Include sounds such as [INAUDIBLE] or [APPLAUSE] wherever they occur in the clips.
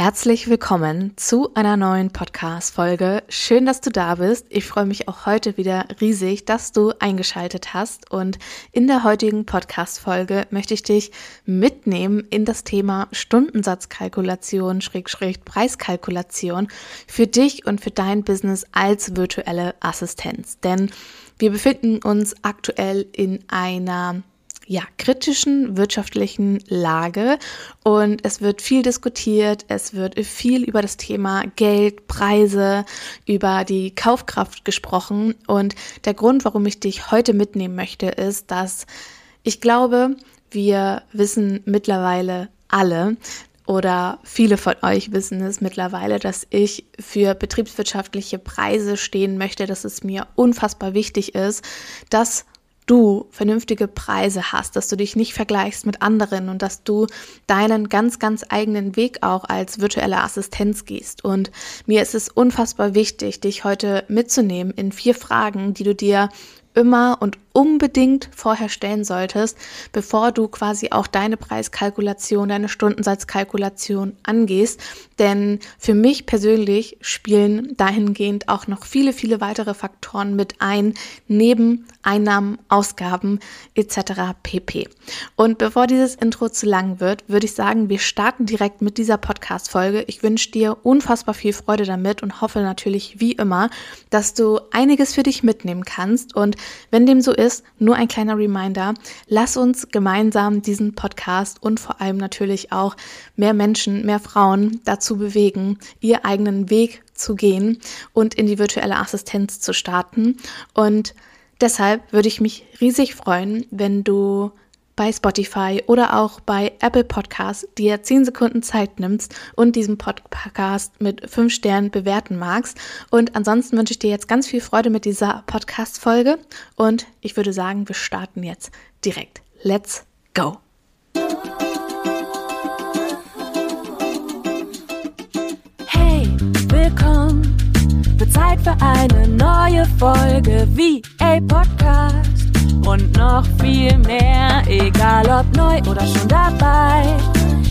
Herzlich willkommen zu einer neuen Podcast-Folge. Schön, dass du da bist. Ich freue mich auch heute wieder riesig, dass du eingeschaltet hast. Und in der heutigen Podcast-Folge möchte ich dich mitnehmen in das Thema Stundensatzkalkulation, Schrägstrich Preiskalkulation für dich und für dein Business als virtuelle Assistenz. Denn wir befinden uns aktuell in einer ja, kritischen wirtschaftlichen Lage. Und es wird viel diskutiert, es wird viel über das Thema Geld, Preise, über die Kaufkraft gesprochen. Und der Grund, warum ich dich heute mitnehmen möchte, ist, dass ich glaube, wir wissen mittlerweile alle, oder viele von euch wissen es mittlerweile, dass ich für betriebswirtschaftliche Preise stehen möchte, dass es mir unfassbar wichtig ist, dass du vernünftige Preise hast, dass du dich nicht vergleichst mit anderen und dass du deinen ganz, ganz eigenen Weg auch als virtuelle Assistenz gehst. Und mir ist es unfassbar wichtig, dich heute mitzunehmen in vier Fragen, die du dir immer und unbedingt vorher stellen solltest, bevor du quasi auch deine Preiskalkulation, deine Stundensatzkalkulation angehst. Denn für mich persönlich spielen dahingehend auch noch viele, viele weitere Faktoren mit ein, neben Einnahmen, Ausgaben etc. pp. Und bevor dieses Intro zu lang wird, würde ich sagen, wir starten direkt mit dieser Podcast-Folge. Ich wünsche dir unfassbar viel Freude damit und hoffe natürlich wie immer, dass du einiges für dich mitnehmen kannst. Und wenn dem so ist, nur ein kleiner Reminder, lass uns gemeinsam diesen Podcast und vor allem natürlich auch mehr Menschen, mehr Frauen dazu bewegen, ihr eigenen Weg zu gehen und in die virtuelle Assistenz zu starten. Und deshalb würde ich mich riesig freuen, wenn du bei Spotify oder auch bei Apple Podcasts dir 10 Sekunden Zeit nimmst und diesen Podcast mit 5 Sternen bewerten magst. Und ansonsten wünsche ich dir jetzt ganz viel Freude mit dieser Podcast-Folge und ich würde sagen, wir starten jetzt direkt. Let's go! Hey, willkommen! Wird Zeit für eine neue Folge wie a Podcast und noch viel mehr, egal ob neu oder schon dabei.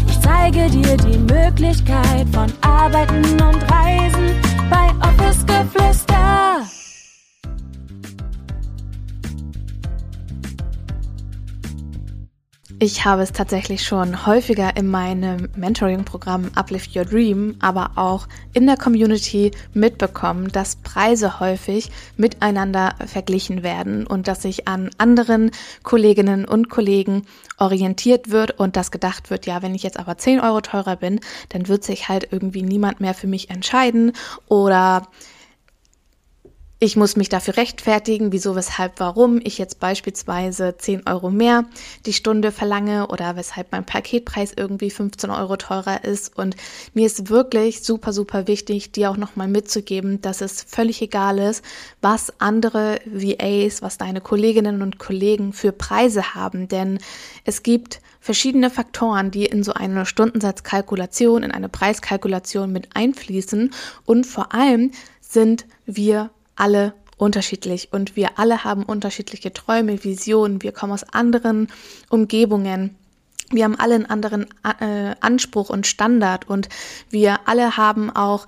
Ich zeige dir die Möglichkeit von Arbeiten und Reisen bei Office Geflüster. Ich habe es tatsächlich schon häufiger in meinem Mentoring-Programm Uplift Your Dream, aber auch in der Community mitbekommen, dass Preise häufig miteinander verglichen werden und dass sich an anderen Kolleginnen und Kollegen orientiert wird und dass gedacht wird, ja, wenn ich jetzt aber 10 Euro teurer bin, dann wird sich halt irgendwie niemand mehr für mich entscheiden oder ich muss mich dafür rechtfertigen, wieso, weshalb, warum ich jetzt beispielsweise 10 Euro mehr die Stunde verlange oder weshalb mein Paketpreis irgendwie 15 Euro teurer ist. Und mir ist wirklich super, super wichtig, dir auch nochmal mitzugeben, dass es völlig egal ist, was andere VAs, was deine Kolleginnen und Kollegen für Preise haben. Denn es gibt verschiedene Faktoren, die in so eine Stundensatzkalkulation, in eine Preiskalkulation mit einfließen. Und vor allem sind wir alle unterschiedlich und wir alle haben unterschiedliche Träume, Visionen, wir kommen aus anderen Umgebungen. Wir haben alle einen anderen äh, Anspruch und Standard und wir alle haben auch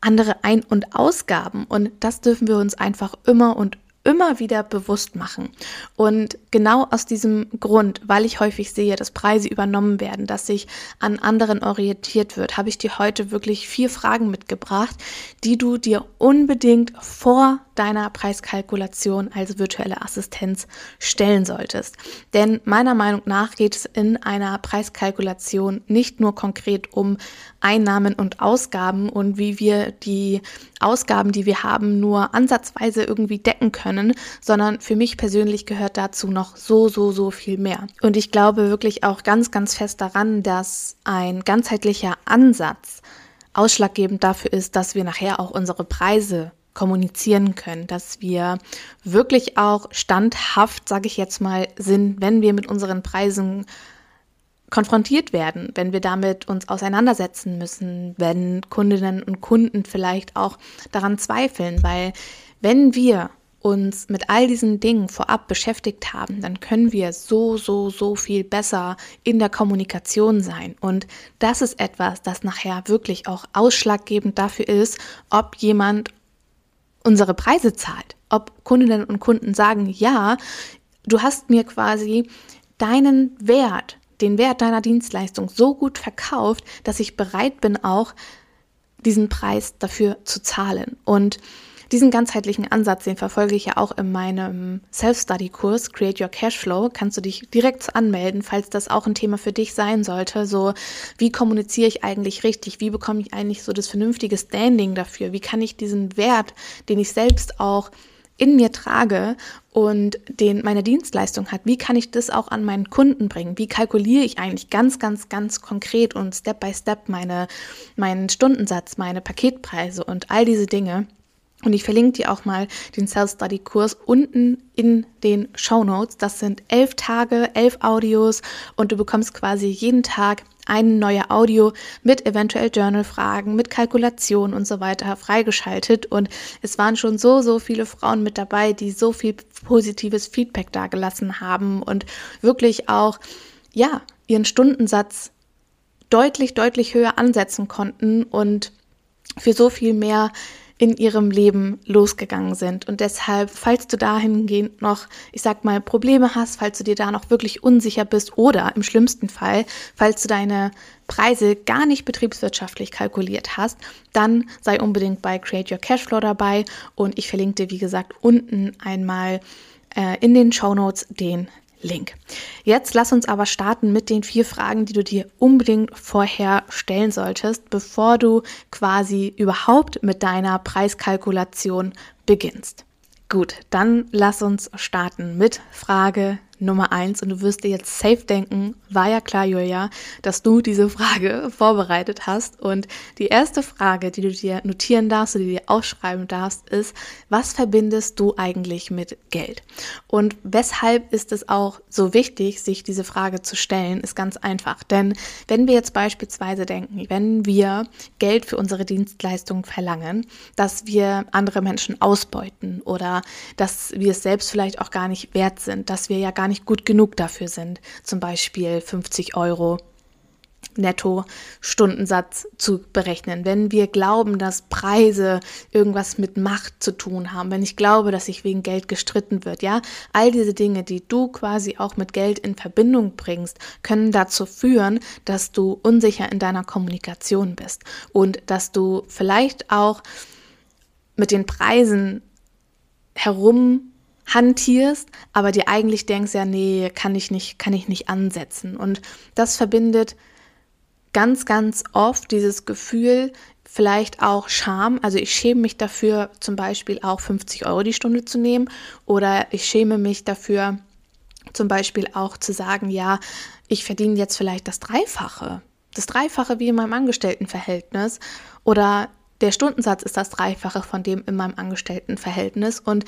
andere Ein- und Ausgaben und das dürfen wir uns einfach immer und immer wieder bewusst machen. Und genau aus diesem Grund, weil ich häufig sehe, dass Preise übernommen werden, dass sich an anderen orientiert wird, habe ich dir heute wirklich vier Fragen mitgebracht, die du dir unbedingt vor deiner Preiskalkulation als virtuelle Assistenz stellen solltest. Denn meiner Meinung nach geht es in einer Preiskalkulation nicht nur konkret um Einnahmen und Ausgaben und wie wir die Ausgaben, die wir haben, nur ansatzweise irgendwie decken können, sondern für mich persönlich gehört dazu noch so, so, so viel mehr. Und ich glaube wirklich auch ganz, ganz fest daran, dass ein ganzheitlicher Ansatz ausschlaggebend dafür ist, dass wir nachher auch unsere Preise kommunizieren können, dass wir wirklich auch standhaft, sage ich jetzt mal, sind, wenn wir mit unseren Preisen konfrontiert werden, wenn wir damit uns auseinandersetzen müssen, wenn Kundinnen und Kunden vielleicht auch daran zweifeln, weil wenn wir uns mit all diesen Dingen vorab beschäftigt haben, dann können wir so, so, so viel besser in der Kommunikation sein. Und das ist etwas, das nachher wirklich auch ausschlaggebend dafür ist, ob jemand unsere Preise zahlt. Ob Kundinnen und Kunden sagen, ja, du hast mir quasi deinen Wert, den Wert deiner Dienstleistung so gut verkauft, dass ich bereit bin, auch diesen Preis dafür zu zahlen. Und diesen ganzheitlichen Ansatz, den verfolge ich ja auch in meinem Self-Study-Kurs Create Your Cashflow. Kannst du dich direkt anmelden, falls das auch ein Thema für dich sein sollte. So, wie kommuniziere ich eigentlich richtig? Wie bekomme ich eigentlich so das vernünftige Standing dafür? Wie kann ich diesen Wert, den ich selbst auch in mir trage und den meine Dienstleistung hat, wie kann ich das auch an meinen Kunden bringen? Wie kalkuliere ich eigentlich ganz, ganz, ganz konkret und Step by Step meine, meinen Stundensatz, meine Paketpreise und all diese Dinge? Und ich verlinke dir auch mal den Self-Study-Kurs unten in den Show Notes. Das sind elf Tage, elf Audios und du bekommst quasi jeden Tag ein neuer Audio mit eventuell Journal-Fragen, mit Kalkulation und so weiter freigeschaltet. Und es waren schon so, so viele Frauen mit dabei, die so viel positives Feedback dagelassen haben und wirklich auch, ja, ihren Stundensatz deutlich, deutlich höher ansetzen konnten und für so viel mehr in ihrem Leben losgegangen sind. Und deshalb, falls du dahingehend noch, ich sag mal, Probleme hast, falls du dir da noch wirklich unsicher bist oder im schlimmsten Fall, falls du deine Preise gar nicht betriebswirtschaftlich kalkuliert hast, dann sei unbedingt bei Create Your Cashflow dabei und ich verlinke dir, wie gesagt, unten einmal äh, in den Show Notes den Link. Jetzt lass uns aber starten mit den vier Fragen, die du dir unbedingt vorher stellen solltest, bevor du quasi überhaupt mit deiner Preiskalkulation beginnst. Gut, dann lass uns starten mit Frage Nummer eins und du wirst dir jetzt safe denken, war ja klar, Julia, dass du diese Frage [LAUGHS] vorbereitet hast. Und die erste Frage, die du dir notieren darfst oder die dir aufschreiben darfst, ist, was verbindest du eigentlich mit Geld? Und weshalb ist es auch so wichtig, sich diese Frage zu stellen, ist ganz einfach. Denn wenn wir jetzt beispielsweise denken, wenn wir Geld für unsere Dienstleistungen verlangen, dass wir andere Menschen ausbeuten oder dass wir es selbst vielleicht auch gar nicht wert sind, dass wir ja gar nicht nicht gut genug dafür sind, zum Beispiel 50 Euro netto Stundensatz zu berechnen. Wenn wir glauben, dass Preise irgendwas mit Macht zu tun haben, wenn ich glaube, dass sich wegen Geld gestritten wird, ja, all diese Dinge, die du quasi auch mit Geld in Verbindung bringst, können dazu führen, dass du unsicher in deiner Kommunikation bist und dass du vielleicht auch mit den Preisen herum hantierst, aber dir eigentlich denkst, ja, nee, kann ich nicht, kann ich nicht ansetzen. Und das verbindet ganz, ganz oft dieses Gefühl, vielleicht auch Scham. Also ich schäme mich dafür, zum Beispiel auch 50 Euro die Stunde zu nehmen. Oder ich schäme mich dafür, zum Beispiel auch zu sagen, ja, ich verdiene jetzt vielleicht das Dreifache. Das Dreifache wie in meinem Angestelltenverhältnis. Oder der Stundensatz ist das Dreifache von dem in meinem Angestelltenverhältnis. Und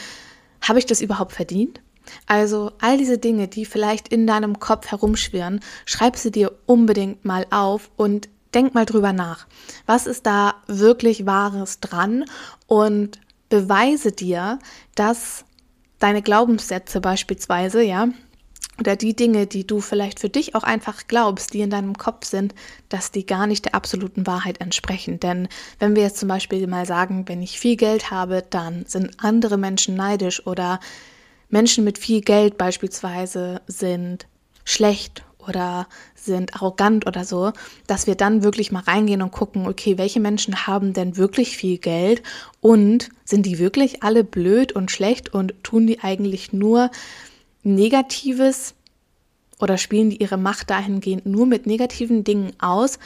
habe ich das überhaupt verdient? Also all diese Dinge, die vielleicht in deinem Kopf herumschwirren, schreib sie dir unbedingt mal auf und denk mal drüber nach. Was ist da wirklich Wahres dran? Und beweise dir, dass deine Glaubenssätze beispielsweise, ja, oder die Dinge, die du vielleicht für dich auch einfach glaubst, die in deinem Kopf sind, dass die gar nicht der absoluten Wahrheit entsprechen. Denn wenn wir jetzt zum Beispiel mal sagen, wenn ich viel Geld habe, dann sind andere Menschen neidisch oder Menschen mit viel Geld beispielsweise sind schlecht oder sind arrogant oder so, dass wir dann wirklich mal reingehen und gucken, okay, welche Menschen haben denn wirklich viel Geld und sind die wirklich alle blöd und schlecht und tun die eigentlich nur Negatives oder spielen die ihre Macht dahingehend nur mit negativen Dingen aus?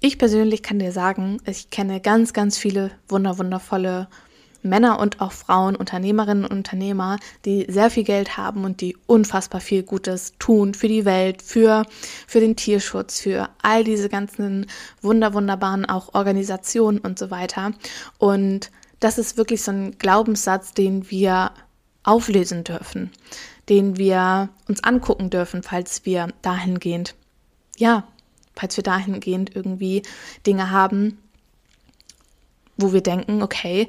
Ich persönlich kann dir sagen, ich kenne ganz, ganz viele wunderwundervolle Männer und auch Frauen, Unternehmerinnen und Unternehmer, die sehr viel Geld haben und die unfassbar viel Gutes tun für die Welt, für, für den Tierschutz, für all diese ganzen wunderwunderbaren auch Organisationen und so weiter. Und das ist wirklich so ein Glaubenssatz, den wir auflösen dürfen den wir uns angucken dürfen, falls wir dahingehend, ja, falls wir dahingehend irgendwie Dinge haben, wo wir denken, okay,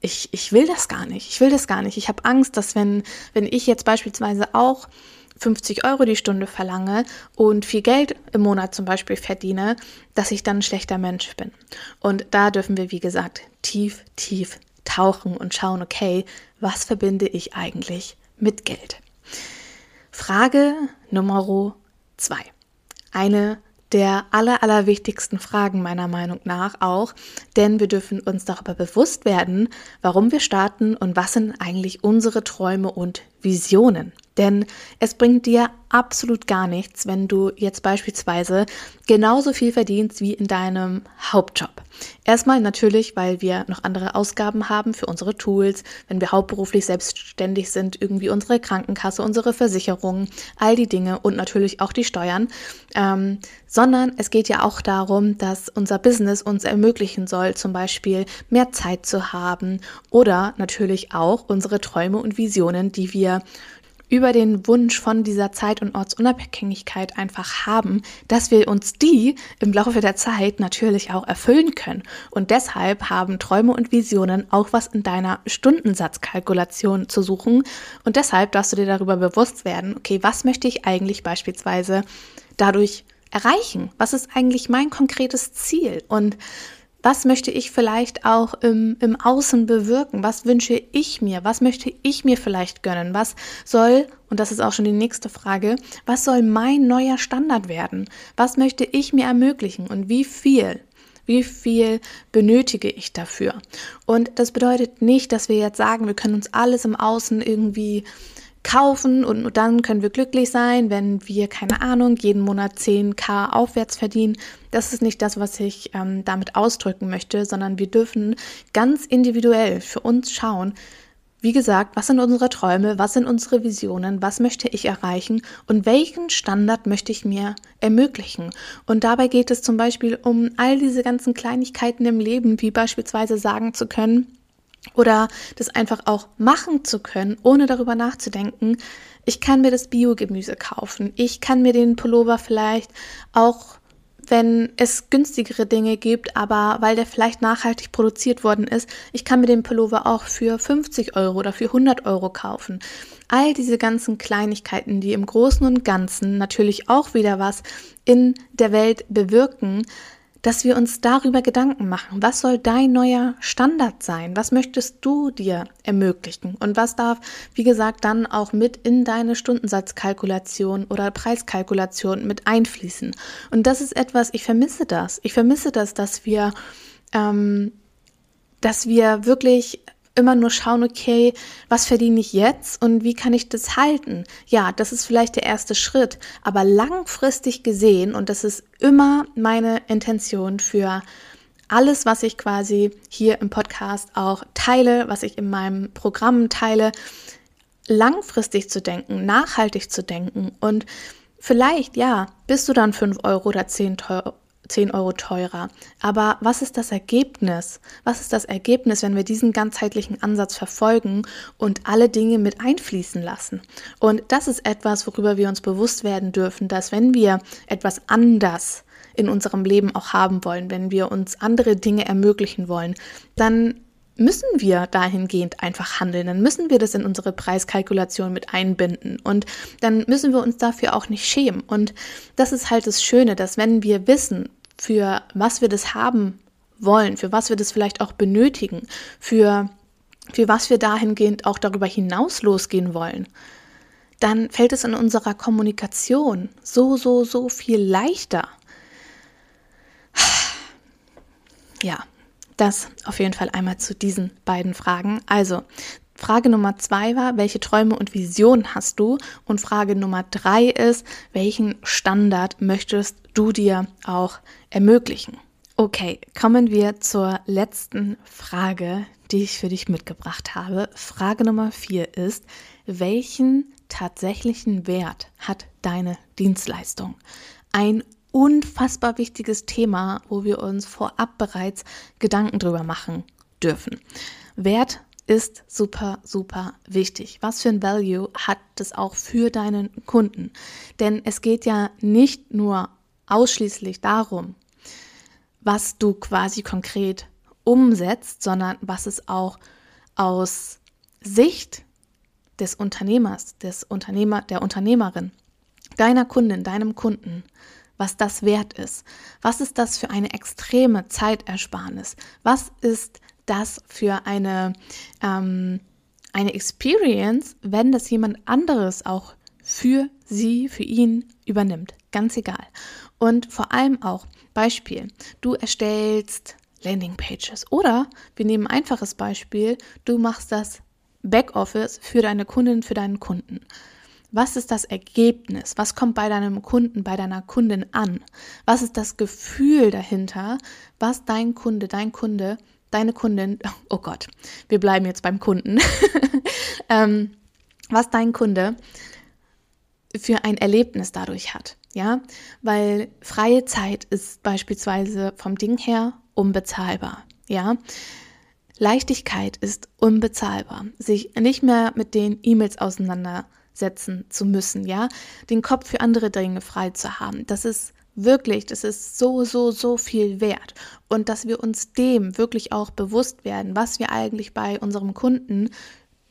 ich, ich will das gar nicht. Ich will das gar nicht. Ich habe Angst, dass wenn, wenn ich jetzt beispielsweise auch 50 Euro die Stunde verlange und viel Geld im Monat zum Beispiel verdiene, dass ich dann ein schlechter Mensch bin. Und da dürfen wir, wie gesagt, tief, tief tauchen und schauen, okay, was verbinde ich eigentlich mit Geld? Frage Nummer zwei. Eine der aller, allerwichtigsten Fragen meiner Meinung nach auch, denn wir dürfen uns darüber bewusst werden, warum wir starten und was sind eigentlich unsere Träume und Visionen. Denn es bringt dir absolut gar nichts, wenn du jetzt beispielsweise genauso viel verdienst wie in deinem Hauptjob. Erstmal natürlich, weil wir noch andere Ausgaben haben für unsere Tools, wenn wir hauptberuflich selbstständig sind, irgendwie unsere Krankenkasse, unsere Versicherungen, all die Dinge und natürlich auch die Steuern. Ähm, sondern es geht ja auch darum, dass unser Business uns ermöglichen soll, zum Beispiel mehr Zeit zu haben oder natürlich auch unsere Träume und Visionen, die wir über den Wunsch von dieser Zeit- und Ortsunabhängigkeit einfach haben, dass wir uns die im Laufe der Zeit natürlich auch erfüllen können. Und deshalb haben Träume und Visionen auch was in deiner Stundensatzkalkulation zu suchen. Und deshalb darfst du dir darüber bewusst werden, okay, was möchte ich eigentlich beispielsweise dadurch erreichen? Was ist eigentlich mein konkretes Ziel? Und was möchte ich vielleicht auch im, im Außen bewirken? Was wünsche ich mir? Was möchte ich mir vielleicht gönnen? Was soll, und das ist auch schon die nächste Frage, was soll mein neuer Standard werden? Was möchte ich mir ermöglichen und wie viel? Wie viel benötige ich dafür? Und das bedeutet nicht, dass wir jetzt sagen, wir können uns alles im Außen irgendwie kaufen und nur dann können wir glücklich sein, wenn wir, keine Ahnung, jeden Monat 10k aufwärts verdienen. Das ist nicht das, was ich ähm, damit ausdrücken möchte, sondern wir dürfen ganz individuell für uns schauen, wie gesagt, was sind unsere Träume, was sind unsere Visionen, was möchte ich erreichen und welchen Standard möchte ich mir ermöglichen. Und dabei geht es zum Beispiel um all diese ganzen Kleinigkeiten im Leben, wie beispielsweise sagen zu können, oder das einfach auch machen zu können, ohne darüber nachzudenken. Ich kann mir das Biogemüse kaufen. Ich kann mir den Pullover vielleicht auch, wenn es günstigere Dinge gibt, aber weil der vielleicht nachhaltig produziert worden ist, ich kann mir den Pullover auch für 50 Euro oder für 100 Euro kaufen. All diese ganzen Kleinigkeiten, die im Großen und Ganzen natürlich auch wieder was in der Welt bewirken, dass wir uns darüber Gedanken machen. Was soll dein neuer Standard sein? Was möchtest du dir ermöglichen? Und was darf, wie gesagt, dann auch mit in deine Stundensatzkalkulation oder Preiskalkulation mit einfließen? Und das ist etwas, ich vermisse das. Ich vermisse das, dass wir, ähm, dass wir wirklich immer nur schauen, okay, was verdiene ich jetzt und wie kann ich das halten? Ja, das ist vielleicht der erste Schritt, aber langfristig gesehen, und das ist immer meine Intention für alles, was ich quasi hier im Podcast auch teile, was ich in meinem Programm teile, langfristig zu denken, nachhaltig zu denken und vielleicht, ja, bist du dann 5 Euro oder 10 Euro 10 Euro teurer. Aber was ist das Ergebnis? Was ist das Ergebnis, wenn wir diesen ganzheitlichen Ansatz verfolgen und alle Dinge mit einfließen lassen? Und das ist etwas, worüber wir uns bewusst werden dürfen, dass wenn wir etwas anders in unserem Leben auch haben wollen, wenn wir uns andere Dinge ermöglichen wollen, dann müssen wir dahingehend einfach handeln. Dann müssen wir das in unsere Preiskalkulation mit einbinden. Und dann müssen wir uns dafür auch nicht schämen. Und das ist halt das Schöne, dass wenn wir wissen, für was wir das haben wollen, für was wir das vielleicht auch benötigen, für, für was wir dahingehend auch darüber hinaus losgehen wollen, dann fällt es in unserer Kommunikation so, so, so viel leichter. Ja, das auf jeden Fall einmal zu diesen beiden Fragen. Also, Frage Nummer zwei war, welche Träume und Visionen hast du? Und Frage Nummer drei ist, welchen Standard möchtest du dir auch ermöglichen? Okay, kommen wir zur letzten Frage, die ich für dich mitgebracht habe. Frage Nummer vier ist, welchen tatsächlichen Wert hat deine Dienstleistung? Ein unfassbar wichtiges Thema, wo wir uns vorab bereits Gedanken drüber machen dürfen. Wert ist super, super wichtig. Was für ein Value hat das auch für deinen Kunden? Denn es geht ja nicht nur ausschließlich darum, was du quasi konkret umsetzt, sondern was es auch aus Sicht des Unternehmers, des Unternehmer, der Unternehmerin, deiner Kundin, deinem Kunden, was das wert ist. Was ist das für eine extreme Zeitersparnis? Was ist das für eine, ähm, eine Experience, wenn das jemand anderes auch für sie, für ihn übernimmt? Ganz egal. Und vor allem auch, Beispiel, du erstellst Landingpages oder wir nehmen ein einfaches Beispiel, du machst das Backoffice für deine Kundin, für deinen Kunden. Was ist das Ergebnis? Was kommt bei deinem Kunden, bei deiner Kundin an? Was ist das Gefühl dahinter, was dein Kunde, dein Kunde, deine Kundin, [LAUGHS] oh Gott, wir bleiben jetzt beim Kunden, [LAUGHS] ähm, was dein Kunde für ein Erlebnis dadurch hat. Ja, weil freie Zeit ist beispielsweise vom Ding her unbezahlbar. Ja, Leichtigkeit ist unbezahlbar. Sich nicht mehr mit den E-Mails auseinandersetzen setzen zu müssen, ja, den Kopf für andere Dinge frei zu haben. Das ist wirklich, das ist so, so, so viel wert. Und dass wir uns dem wirklich auch bewusst werden, was wir eigentlich bei unserem Kunden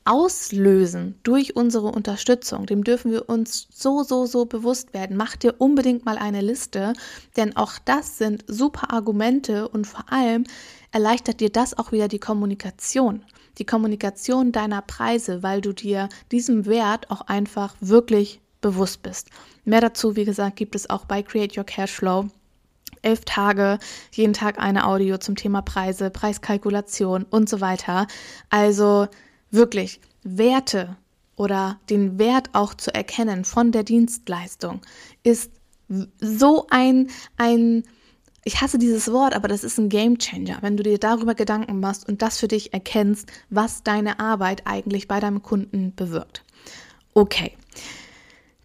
auslösen durch unsere Unterstützung, dem dürfen wir uns so, so, so bewusst werden. Mach dir unbedingt mal eine Liste, denn auch das sind super Argumente und vor allem erleichtert dir das auch wieder die Kommunikation die Kommunikation deiner Preise, weil du dir diesem Wert auch einfach wirklich bewusst bist. Mehr dazu, wie gesagt, gibt es auch bei Create Your Cashflow. Elf Tage, jeden Tag eine Audio zum Thema Preise, Preiskalkulation und so weiter. Also wirklich Werte oder den Wert auch zu erkennen von der Dienstleistung ist so ein, ein ich hasse dieses Wort, aber das ist ein Game Changer, wenn du dir darüber Gedanken machst und das für dich erkennst, was deine Arbeit eigentlich bei deinem Kunden bewirkt. Okay.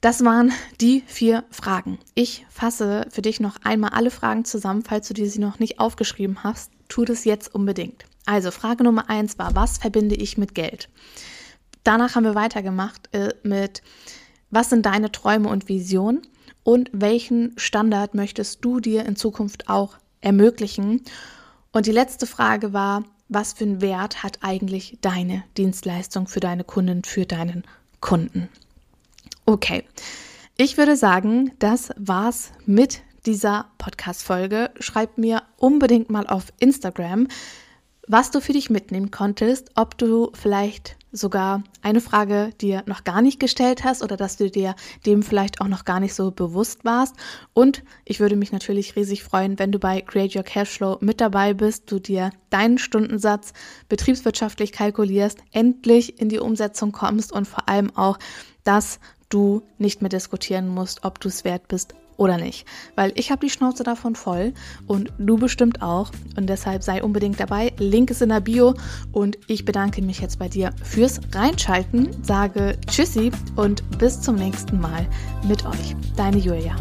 Das waren die vier Fragen. Ich fasse für dich noch einmal alle Fragen zusammen, falls du dir sie noch nicht aufgeschrieben hast. Tu das jetzt unbedingt. Also Frage Nummer eins war, was verbinde ich mit Geld? Danach haben wir weitergemacht äh, mit, was sind deine Träume und Visionen? und welchen Standard möchtest du dir in Zukunft auch ermöglichen? Und die letzte Frage war, was für einen Wert hat eigentlich deine Dienstleistung für deine Kunden, für deinen Kunden? Okay, ich würde sagen, das war's mit dieser Podcast-Folge. Schreib mir unbedingt mal auf Instagram, was du für dich mitnehmen konntest, ob du vielleicht sogar eine Frage dir noch gar nicht gestellt hast oder dass du dir dem vielleicht auch noch gar nicht so bewusst warst. Und ich würde mich natürlich riesig freuen, wenn du bei Create Your Cashflow mit dabei bist, du dir deinen Stundensatz betriebswirtschaftlich kalkulierst, endlich in die Umsetzung kommst und vor allem auch, dass du nicht mehr diskutieren musst, ob du es wert bist oder nicht. Weil ich habe die Schnauze davon voll und du bestimmt auch. Und deshalb sei unbedingt dabei. Link ist in der Bio. Und ich bedanke mich jetzt bei dir fürs Reinschalten. Sage Tschüssi und bis zum nächsten Mal mit euch. Deine Julia.